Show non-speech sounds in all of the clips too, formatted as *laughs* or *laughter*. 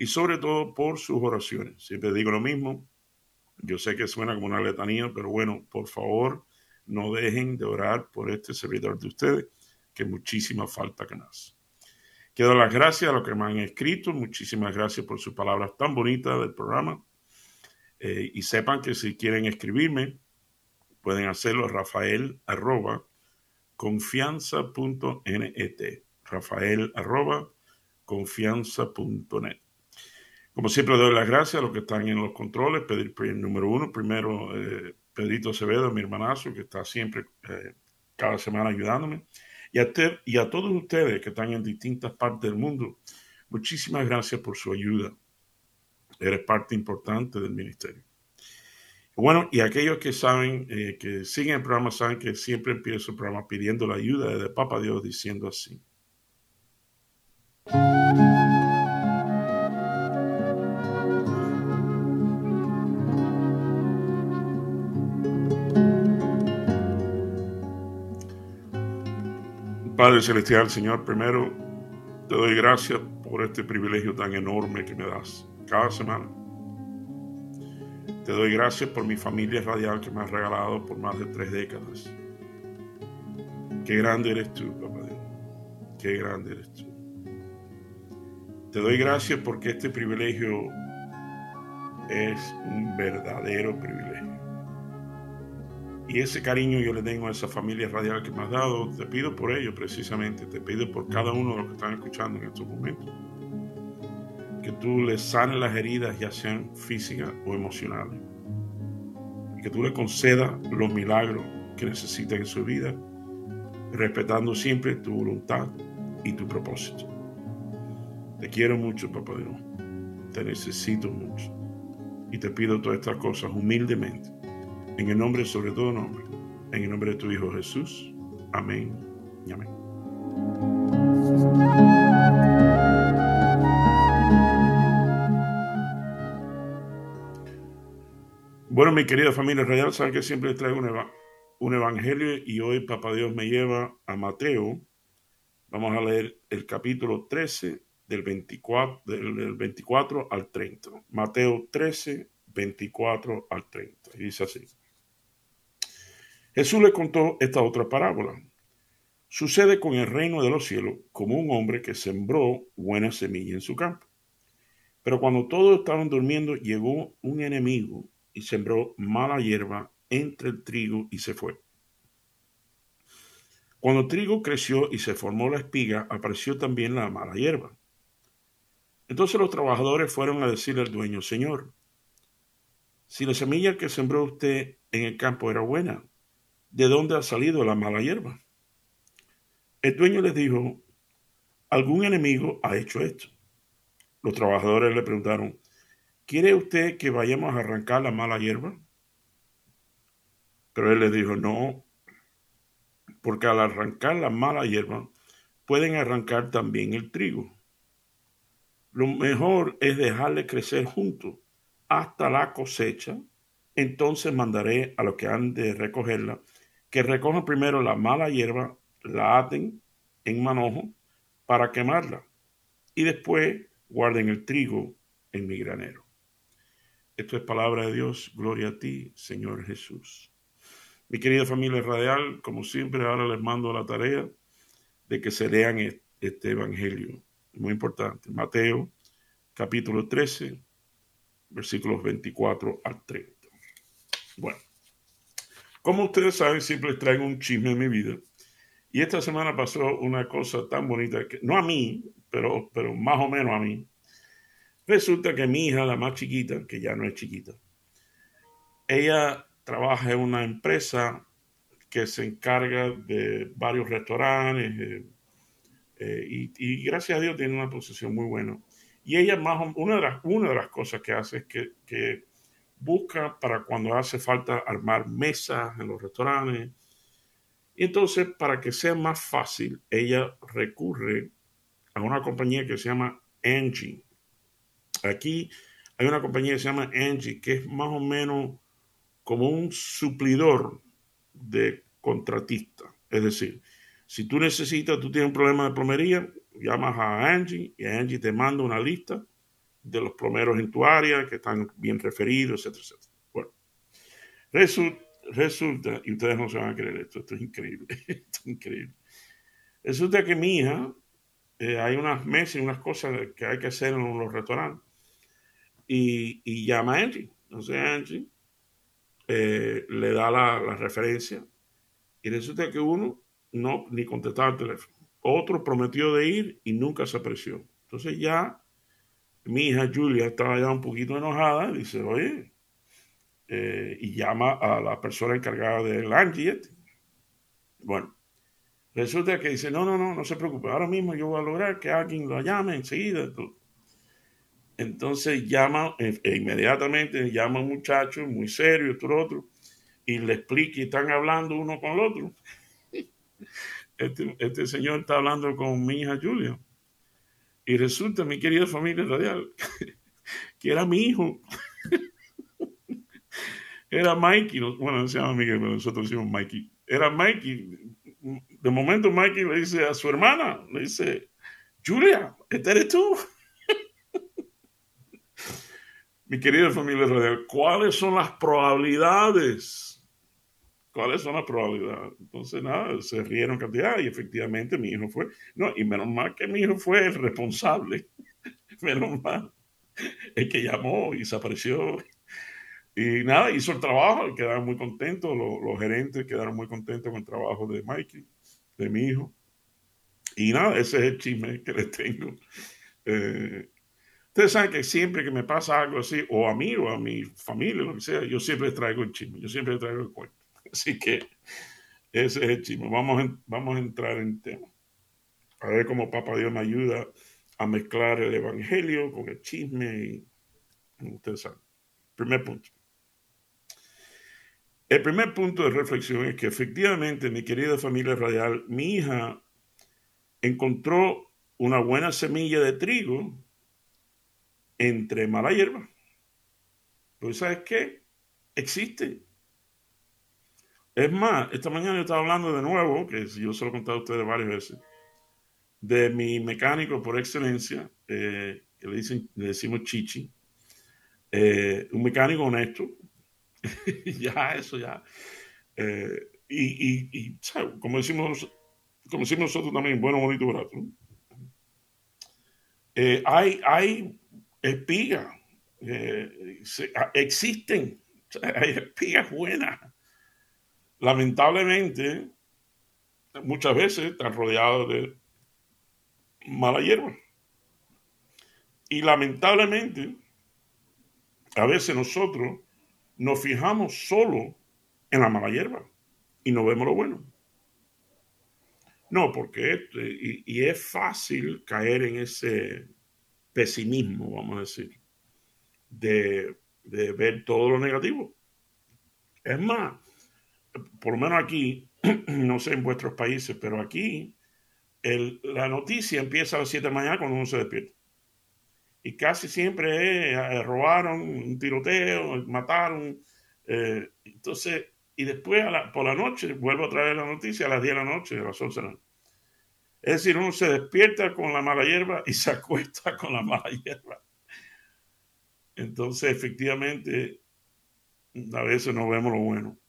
y sobre todo por sus oraciones. Siempre digo lo mismo, yo sé que suena como una letanía, pero bueno, por favor, no dejen de orar por este servidor de ustedes, que muchísima falta que nos. Quiero dar las gracias a los que me han escrito, muchísimas gracias por sus palabras tan bonitas del programa. Eh, y sepan que si quieren escribirme, pueden hacerlo a rafael arroba confianza.net. Rafael arroba confianza.net. Como siempre, doy las gracias a los que están en los controles. Pedir el número uno, primero eh, Pedrito Acevedo, mi hermanazo, que está siempre, eh, cada semana ayudándome. Y a, y a todos ustedes que están en distintas partes del mundo, muchísimas gracias por su ayuda. Eres parte importante del ministerio. Bueno, y aquellos que saben, eh, que siguen el programa, saben que siempre empiezo el programa pidiendo la ayuda de Papa Dios, diciendo así. Padre Celestial, Señor, primero te doy gracias por este privilegio tan enorme que me das cada semana. Te doy gracias por mi familia radial que me has regalado por más de tres décadas. Qué grande eres tú, papá. Qué grande eres tú. Te doy gracias porque este privilegio es un verdadero privilegio. Y ese cariño yo le tengo a esa familia radial que me has dado. Te pido por ello precisamente. Te pido por cada uno de los que están escuchando en estos momentos. Que tú les sanes las heridas, ya sean físicas o emocionales. Y que tú le concedas los milagros que necesitan en su vida, respetando siempre tu voluntad y tu propósito. Te quiero mucho, papá Dios. Te necesito mucho. Y te pido todas estas cosas humildemente en el nombre sobre todo nombre, en el nombre de tu Hijo Jesús. Amén y amén. Bueno, mi querida familia radial, saben que siempre traigo un, un evangelio y hoy Papá Dios me lleva a Mateo. Vamos a leer el capítulo 13 del 24, del 24 al 30. Mateo 13, 24 al 30. Y dice así. Jesús le contó esta otra parábola. Sucede con el reino de los cielos como un hombre que sembró buena semilla en su campo. Pero cuando todos estaban durmiendo, llegó un enemigo y sembró mala hierba entre el trigo y se fue. Cuando el trigo creció y se formó la espiga, apareció también la mala hierba. Entonces los trabajadores fueron a decirle al dueño, Señor, si la semilla que sembró usted en el campo era buena, de dónde ha salido la mala hierba. El dueño les dijo, algún enemigo ha hecho esto. Los trabajadores le preguntaron, ¿quiere usted que vayamos a arrancar la mala hierba? Pero él les dijo, no, porque al arrancar la mala hierba pueden arrancar también el trigo. Lo mejor es dejarle crecer junto hasta la cosecha, entonces mandaré a los que han de recogerla que recojan primero la mala hierba, la aten en manojo para quemarla y después guarden el trigo en mi granero. Esto es palabra de Dios. Gloria a ti, Señor Jesús. Mi querida familia radial, como siempre, ahora les mando la tarea de que se lean este evangelio. Muy importante. Mateo, capítulo 13, versículos 24 al 30. Bueno. Como ustedes saben, siempre traigo un chisme en mi vida. Y esta semana pasó una cosa tan bonita que, no a mí, pero, pero más o menos a mí. Resulta que mi hija, la más chiquita, que ya no es chiquita, ella trabaja en una empresa que se encarga de varios restaurantes eh, eh, y, y, gracias a Dios tiene una posición muy buena. Y ella más una de las, una de las cosas que hace es que, que busca para cuando hace falta armar mesas en los restaurantes. Y entonces, para que sea más fácil, ella recurre a una compañía que se llama Angie. Aquí hay una compañía que se llama Angie, que es más o menos como un suplidor de contratista. Es decir, si tú necesitas, tú tienes un problema de plomería, llamas a Angie y Angie te manda una lista de los plomeros en tu área que están bien referidos, etcétera, etcétera. Bueno, resulta, y ustedes no se van a creer esto, esto es increíble, *laughs* esto es increíble. Resulta que mi hija, eh, hay unas mesas y unas cosas que hay que hacer en los restaurantes, y, y llama a Angie. Entonces Angie eh, le da la, la referencia, y resulta que uno no ni contestaba el teléfono. Otro prometió de ir y nunca se apreció. Entonces ya mi hija Julia estaba ya un poquito enojada, dice, oye, eh, y llama a la persona encargada del Angie. Bueno, resulta que dice, no, no, no, no se preocupe, ahora mismo yo voy a lograr que alguien lo llame enseguida. Entonces llama, e, e inmediatamente llama a un muchacho muy serio, otro otro, y le explica y están hablando uno con el otro. *laughs* Este, este señor está hablando con mi hija Julia y resulta, mi querida familia radial, que era mi hijo. Era Mikey, bueno, no se llama Miguel, pero nosotros decimos Mikey. Era Mikey. De momento Mikey le dice a su hermana, le dice, Julia, ¿este eres tú? mi querida familia radial, ¿cuáles son las probabilidades ¿Cuáles son las probabilidades? Entonces, nada, se rieron cantidad y efectivamente mi hijo fue. No, y menos mal que mi hijo fue el responsable. *laughs* menos mal. El que llamó y se apareció. Y nada, hizo el trabajo quedaron muy contentos. Los, gerentes quedaron muy contentos con el trabajo de Mikey, de mi hijo. Y nada, ese es el chisme que les tengo. Eh, ustedes saben que siempre que me pasa algo así, o a mí o a mi familia, lo que sea, yo siempre traigo el chisme, yo siempre traigo el cuento. *laughs* Así que ese es el chisme. Vamos, vamos a entrar en tema. A ver cómo Papá Dios me ayuda a mezclar el evangelio con el chisme. Y, ustedes saben. Primer punto. El primer punto de reflexión es que efectivamente, mi querida familia radial, mi hija encontró una buena semilla de trigo entre mala hierba. Pues, ¿sabes qué? Existe. Es más, esta mañana yo estaba hablando de nuevo, que yo se lo he contado a ustedes varias veces, de mi mecánico por excelencia, eh, que le, dicen, decimos Chichi, eh, un mecánico honesto, *laughs* ya eso ya, eh, y, y, como decimos como decimos nosotros también, bueno, bonito, barato. hay, hay espigas, existen, *laughs* hay espigas buenas lamentablemente, muchas veces están rodeados de mala hierba. Y lamentablemente, a veces nosotros nos fijamos solo en la mala hierba y no vemos lo bueno. No, porque este, y, es fácil caer en ese pesimismo, vamos a decir, de, de ver todo lo negativo. Es más, por lo menos aquí, *clears throat* no sé en vuestros países, pero aquí la noticia empieza a las 7 de la mañana cuando uno se despierta. Y casi siempre eh, robaron, un tiroteo, mataron. Eh, entonces, y después por la noche vuelvo a traer la noticia a las 10 de la noche, a las 11 de la noche. Es decir, uno se despierta con la mala hierba y se *laughs* acuesta con la mala hierba. Entonces, efectivamente, a veces no vemos lo bueno.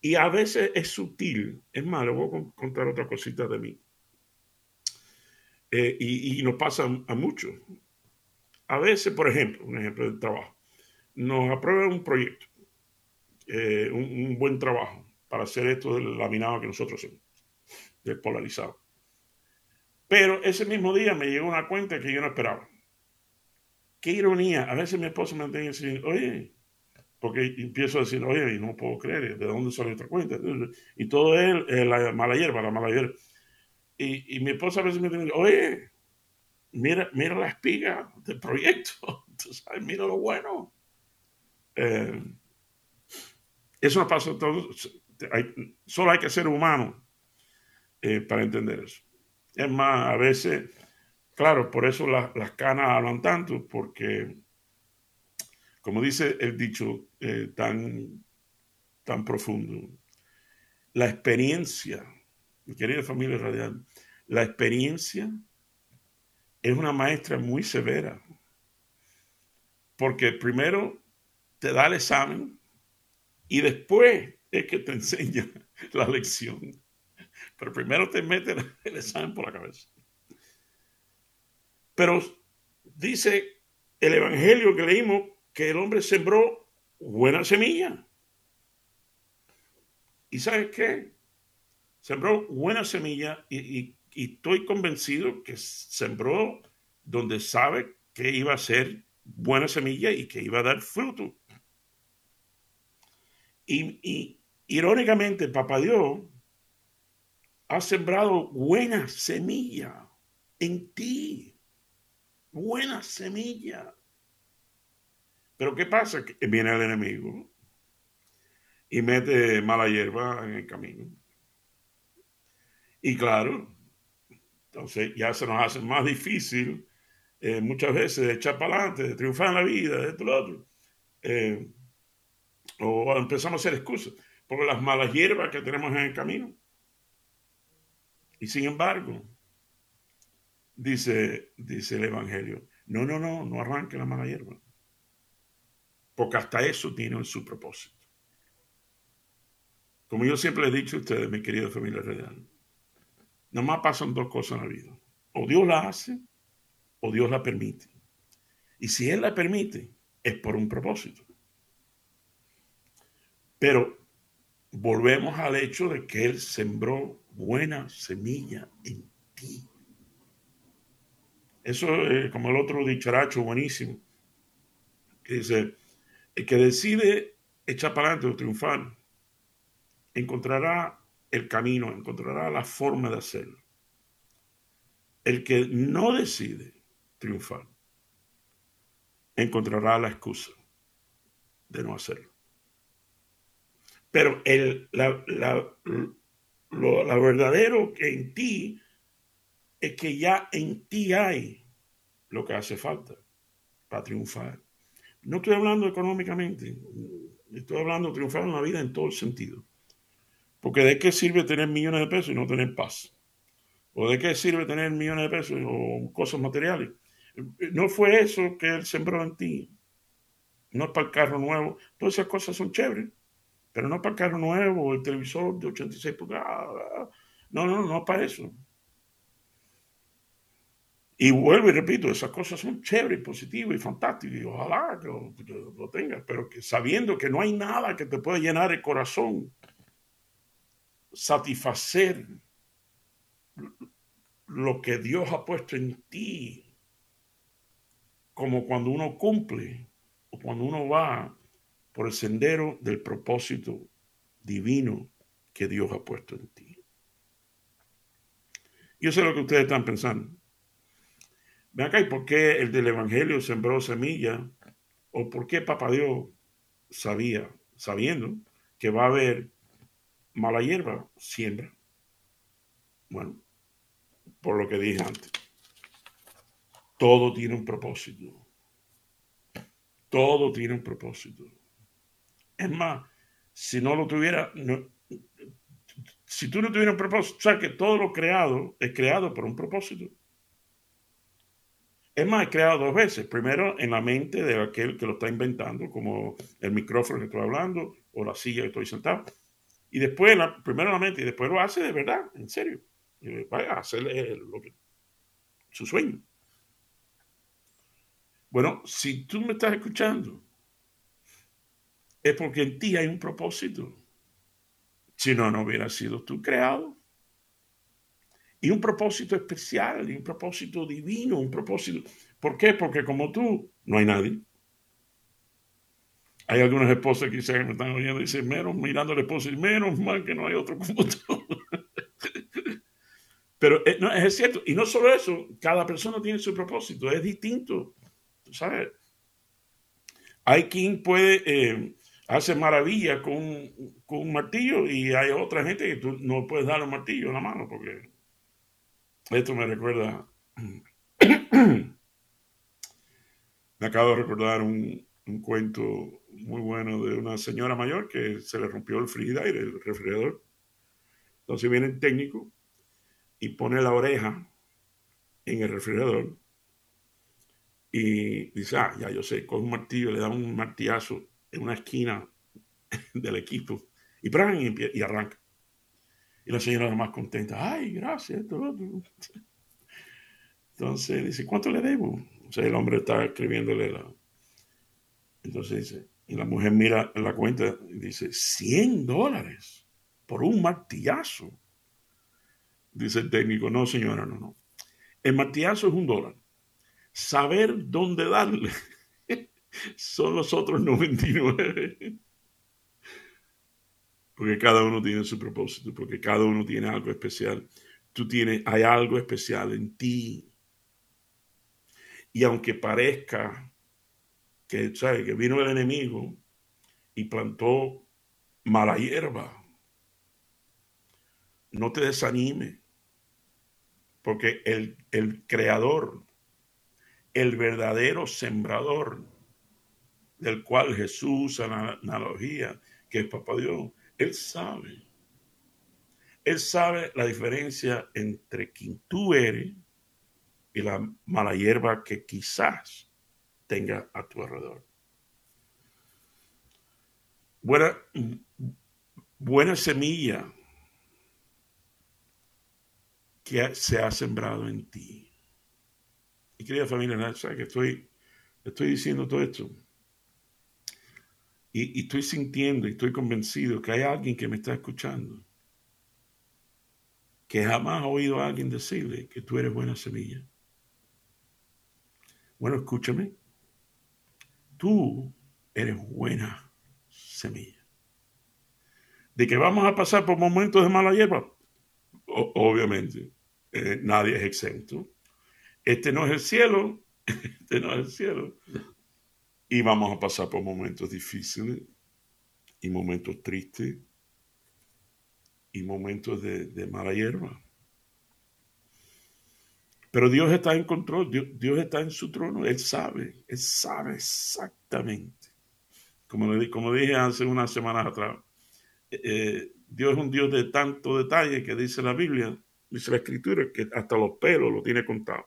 Y a veces es sutil. Es más, le voy a contar otra cosita de mí. Eh, y, nos pasa a muchos. A veces, por ejemplo, un ejemplo de trabajo, nos aprueban un proyecto, eh, un, buen trabajo para hacer esto del laminado que nosotros hacemos, del polarizado. Pero ese mismo día me llegó una cuenta que yo no esperaba. Qué ironía. A veces mi esposo me tiene que oye, porque empiezo a decir, oye, y no puedo creer, ¿de dónde sale esta cuenta? Y todo es la mala hierba, la mala hierba. Y, mi esposa a veces me dice, oye, mira, mira la espiga del proyecto, *laughs* mira lo bueno. Eh, eso no pasa todo, solo hay que ser humano eh, para entender eso. Es más, a veces, claro, por eso las canas hablan tanto, porque, como dice el dicho eh, tan, tan profundo, la experiencia, mi querida familia radial, la experiencia es una maestra muy severa, porque primero te da el examen y después es que te *laughs* enseña la lección. Pero primero te mete el examen por la cabeza. Pero dice el Evangelio que leímos que el hombre sembró buena semilla. ¿Y sabes qué? Sembró buena semilla y, estoy convencido que sembró donde sabe que iba a ser buena semilla y que iba a dar fruto. Y, y irónicamente, Papá Dios ha sembrado buena semilla en ti. Buena semilla. Pero ¿qué pasa? Que viene el enemigo y mete mala hierba en el camino. Y claro, entonces ya se nos hace más difícil eh, muchas veces de echar para adelante, de triunfar en la vida, de esto, lo otro. Eh, o empezamos a hacer excusas por las malas hierbas que tenemos en el camino. Y sin embargo, dice, dice el Evangelio, no, no, no, no arranque la mala hierba. Porque hasta eso tiene su propósito. Como yo siempre les he dicho a ustedes, mi querida familia real, nomás pasan dos cosas en la vida. O Dios la hace o Dios la permite. Y si Él la permite, es por un propósito. Pero volvemos al hecho de que Él sembró buena semilla en ti. Eso es como el otro dicharacho buenísimo, que dice, el que decide echar para adelante o triunfar, encontrará el camino, encontrará la forma de hacerlo. El que no decide triunfar, encontrará la excusa de no hacerlo. Pero el, la, lo, verdadero que en ti es que ya en ti hay lo que hace falta para triunfar. No estoy hablando económicamente, estoy hablando triunfar en la vida en todo el sentido. Porque de qué sirve tener millones de pesos y no tener paz. O de qué sirve tener millones de pesos o cosas materiales. No fue eso que él sembró en ti. No es para el carro nuevo. Todas esas cosas son chéveres. Pero no para el carro nuevo, el televisor de 86 pulgadas. No, no, no para eso. Y vuelvo y repito, esas cosas son chéveres, positivas y fantásticas. Y ojalá que lo, tengas, pero que sabiendo que no hay nada que te pueda llenar el corazón, satisfacer lo que Dios ha puesto en ti, como cuando uno cumple o cuando uno va por el sendero del propósito divino que Dios ha puesto en ti. Yo sé lo que ustedes están pensando. Ven acá, ¿y por qué el del Evangelio sembró semilla? ¿O por qué Papá Dios sabía, sabiendo que va a haber mala hierba, siembra? Bueno, por lo que dije antes, todo tiene un propósito. Todo tiene un propósito. Es más, si no lo tuviera, si tú no tuvieras un propósito, o sea que todo lo creado es creado por un propósito. Es más, es creado dos veces. Primero en la mente de aquel que lo está inventando, como el micrófono que estoy hablando o la silla que estoy sentado. Y después, primero en la mente y después lo hace de verdad, en serio. vaya a hacer lo que, su sueño. Bueno, si tú me estás escuchando es porque en ti hay un propósito. Si no, no hubiera sido tú creado. Y un propósito especial, y un propósito divino, un propósito... ¿Por qué? Porque como tú, no hay nadie. Hay algunas esposas que me están oyendo y dicen, menos mirando al esposo y menos mal que no hay otro como tú. *laughs* Pero eh, no, es cierto, y no solo eso, cada persona tiene su propósito, es distinto, ¿sabes? Hay quien puede eh, hacer maravilla con, un martillo y hay otra gente que tú no puedes dar un martillo en la mano porque esto me recuerda, *clears throat* me acabo de recordar un, un cuento muy bueno de una señora mayor que se le rompió el frigidaire, el refrigerador. Entonces viene el técnico y pone la oreja en el refrigerador y dice, ah, ya yo sé, con un martillo, le da un martillazo en una esquina *laughs* del equipo y, y arranca. Y la señora más contenta, ay, gracias, Entonces dice, ¿cuánto le debo? O sea, el hombre está escribiéndole la... Entonces dice, y la mujer mira la cuenta y dice, 100 dólares por un martillazo. Dice el técnico, no señora, no, no. El martillazo es un dólar. Saber dónde darle *laughs* son los otros 99. Porque cada uno tiene su propósito, porque cada uno tiene algo especial. Tú tienes, hay algo especial en ti. Y aunque parezca que, ¿sabe? que vino el enemigo y plantó mala hierba. No te desanime, porque el, el creador, el verdadero sembrador, del cual Jesús la analogía, que es Papá Dios, Él sabe. Él sabe la diferencia entre quien tú eres y la mala hierba que quizás tenga a tu alrededor. Buena, buena semilla que se ha sembrado en ti. Y querida familia, ¿sabes que estoy, estoy diciendo todo esto? Y, estoy sintiendo y estoy convencido que hay alguien que me está escuchando que jamás ha oído a alguien decirle que tú eres buena semilla. Bueno, escúchame tú eres buena semilla. De que vamos a pasar por momentos de mala hierba, obviamente, eh, nadie es exento. Este no es el cielo, *laughs* este no es el cielo. Y vamos a pasar por momentos difíciles y momentos tristes y momentos de mala hierba. Pero Dios está en control, Dios, está en su trono, Él sabe, Él sabe exactamente. Como, le, como dije hace unas semanas atrás, eh, eh, Dios es un Dios de tanto detalle que dice la Biblia, dice la Escritura, que hasta los pelos lo tiene contado.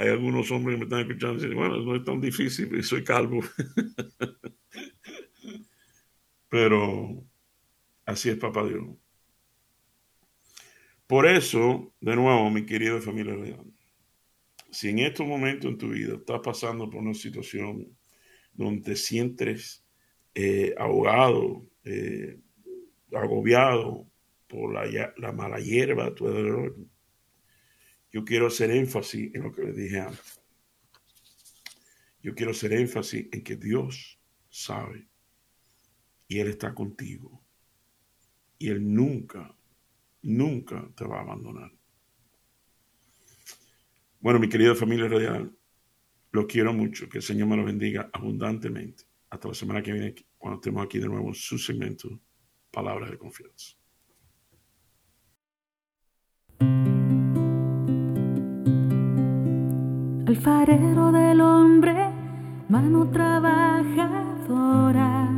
Hay algunos hombres que me están escuchando y dicen, bueno, no es tan difícil, soy calvo. *laughs* Pero así es Papá Dios. Por eso, de nuevo, mi querida familia real, si en estos momentos en tu vida estás pasando por una situación donde te sientes eh, ahogado, eh, agobiado por la, mala hierba a tu alrededor, yo quiero hacer énfasis en lo que les dije antes. Yo quiero hacer énfasis en que Dios sabe y Él está contigo. Y Él nunca nunca te va a abandonar. Bueno, mi querida familia radial, lo quiero mucho. Que el Señor me lo bendiga abundantemente. Hasta la semana que viene, cuando estemos aquí de nuevo en su segmento, Palabras de Confianza. Alfarero del hombre, mano trabajadora,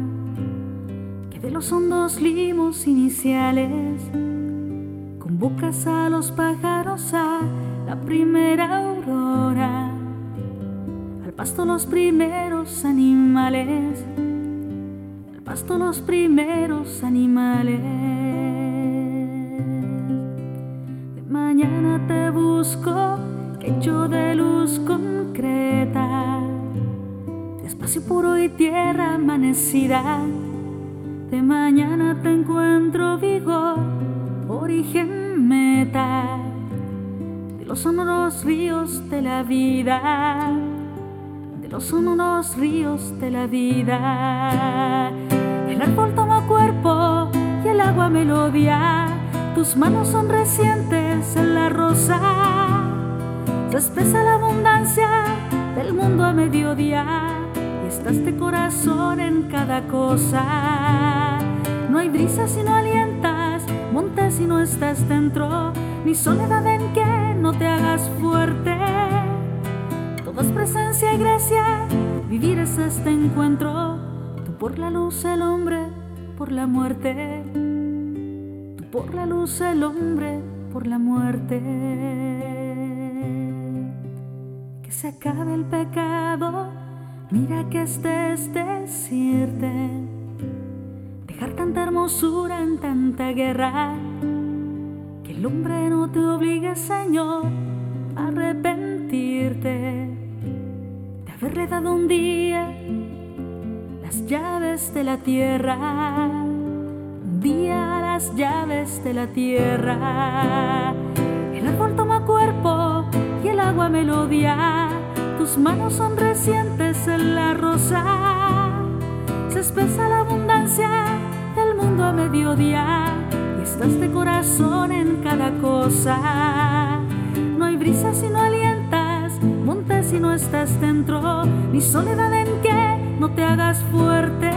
que de los hondos limos iniciales Convocas a los pájaros a la primera aurora, al pasto los primeros animales, al pasto los primeros animales. Luz concreta, de espacio puro y tierra amanecida. De mañana te encuentro vigor, origen meta de los sonoros ríos de la vida, de los sonoros ríos de la vida. El árbol toma cuerpo y el agua melodía, tus manos son recientes en la rosa. Se expresa la abundancia del mundo a mediodía y estás de corazón en cada cosa. No hay brisa si no alientas, montes si no estás dentro, ni soledad en que no te hagas fuerte. Todo es presencia y gracia, vivir es este encuentro. Tú por la luz, el hombre por la muerte. Tú por la luz, el hombre por la muerte. Se acabe el pecado, mira que este es decirte. Dejar tanta hermosura en tanta guerra. Que el hombre no te obligue, Señor, a arrepentirte de haberle dado un día las llaves de la tierra. Un día las llaves de la tierra. El árbol toma cuerpo y el agua melodía. Tus manos son recientes en la rosa. Se espesa la abundancia del mundo a mediodía. Y estás de corazón en cada cosa. No hay brisa si no alientas, montes si no estás dentro, ni soledad en que no te hagas fuerte.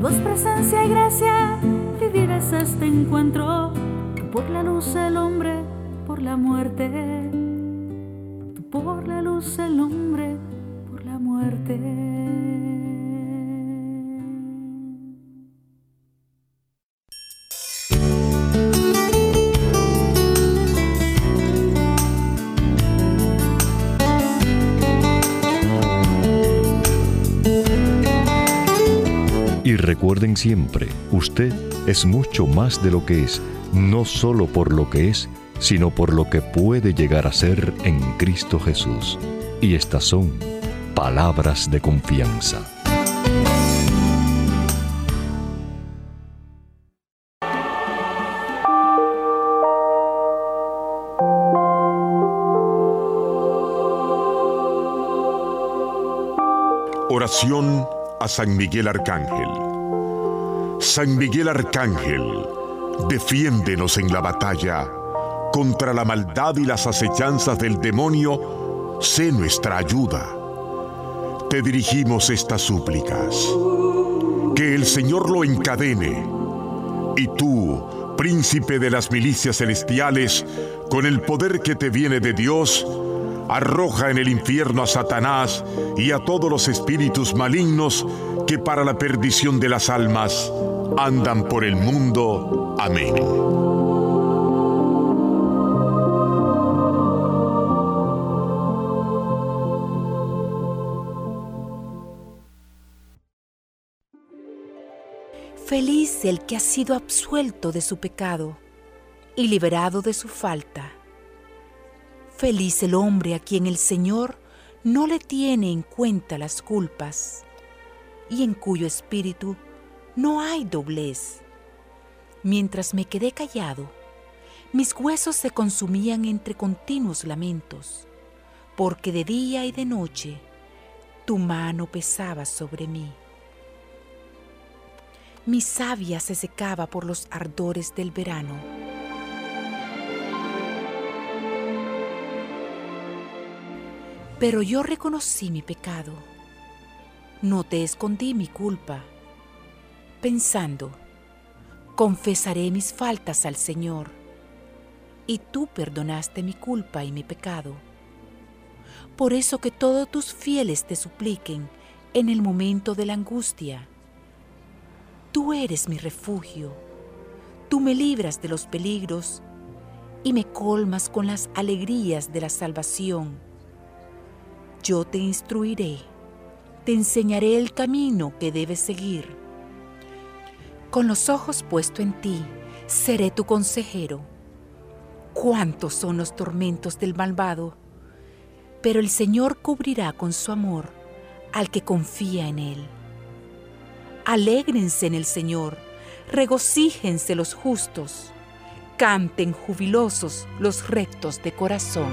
Todo es presencia y gracia, vivir es este encuentro. Por la luz el hombre, por la muerte. Por la luz el hombre, por la muerte. Y recuerden siempre, usted es mucho más de lo que es, no solo por lo que es, sino por lo que puede llegar a ser en Cristo Jesús. Y estas son palabras de confianza. Oración a San Miguel Arcángel. San Miguel Arcángel, defiéndenos en la batalla contra la maldad y las acechanzas del demonio, sé nuestra ayuda. Te dirigimos estas súplicas. Que el Señor lo encadene. Y tú, príncipe de las milicias celestiales, con el poder que te viene de Dios, arroja en el infierno a Satanás y a todos los espíritus malignos que para la perdición de las almas andan por el mundo. Amén. Feliz el que ha sido absuelto de su pecado y liberado de su falta. Feliz el hombre a quien el Señor no le tiene en cuenta las culpas y en cuyo espíritu no hay doblez. Mientras me quedé callado, mis huesos se consumían entre continuos lamentos, porque de día y de noche tu mano pesaba sobre mí. Mi savia se secaba por los ardores del verano. Pero yo reconocí mi pecado. No te escondí mi culpa. Pensando, confesaré mis faltas al Señor. Y tú perdonaste mi culpa y mi pecado. Por eso que todos tus fieles te supliquen en el momento de la angustia Tú eres mi refugio, tú me libras de los peligros y me colmas con las alegrías de la salvación. Yo te instruiré, te enseñaré el camino que debes seguir. Con los ojos puestos en ti, seré tu consejero. Cuántos son los tormentos del malvado, pero el Señor cubrirá con su amor al que confía en Él. Alégrense en el Señor, regocíjense los justos, canten jubilosos los rectos de corazón.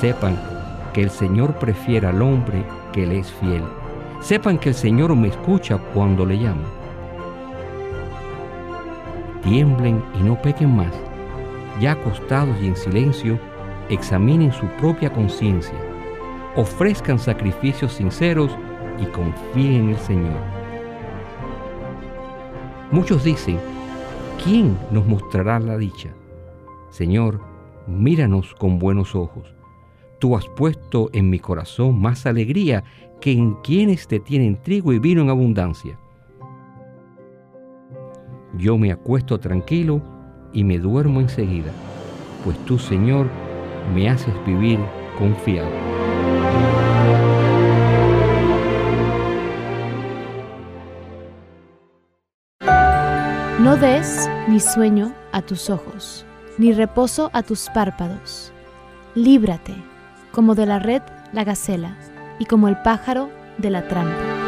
Sepan que el Señor prefiere al hombre que le es fiel. Sepan que el Señor me escucha cuando le llamo. Tiemblen y no pequen más. Ya acostados y en silencio, examinen su propia conciencia. Ofrezcan sacrificios sinceros y confíen en el Señor. Muchos dicen, ¿quién nos mostrará la dicha? Señor, míranos con buenos ojos Tú has puesto en mi corazón más alegría que en quienes te tienen trigo y vino en abundancia. Yo me acuesto tranquilo y me duermo enseguida, pues tú, Señor, me haces vivir confiado. No des ni sueño a tus ojos, ni reposo a tus párpados. Líbrate como de la red la gacela, y como el pájaro de la trampa.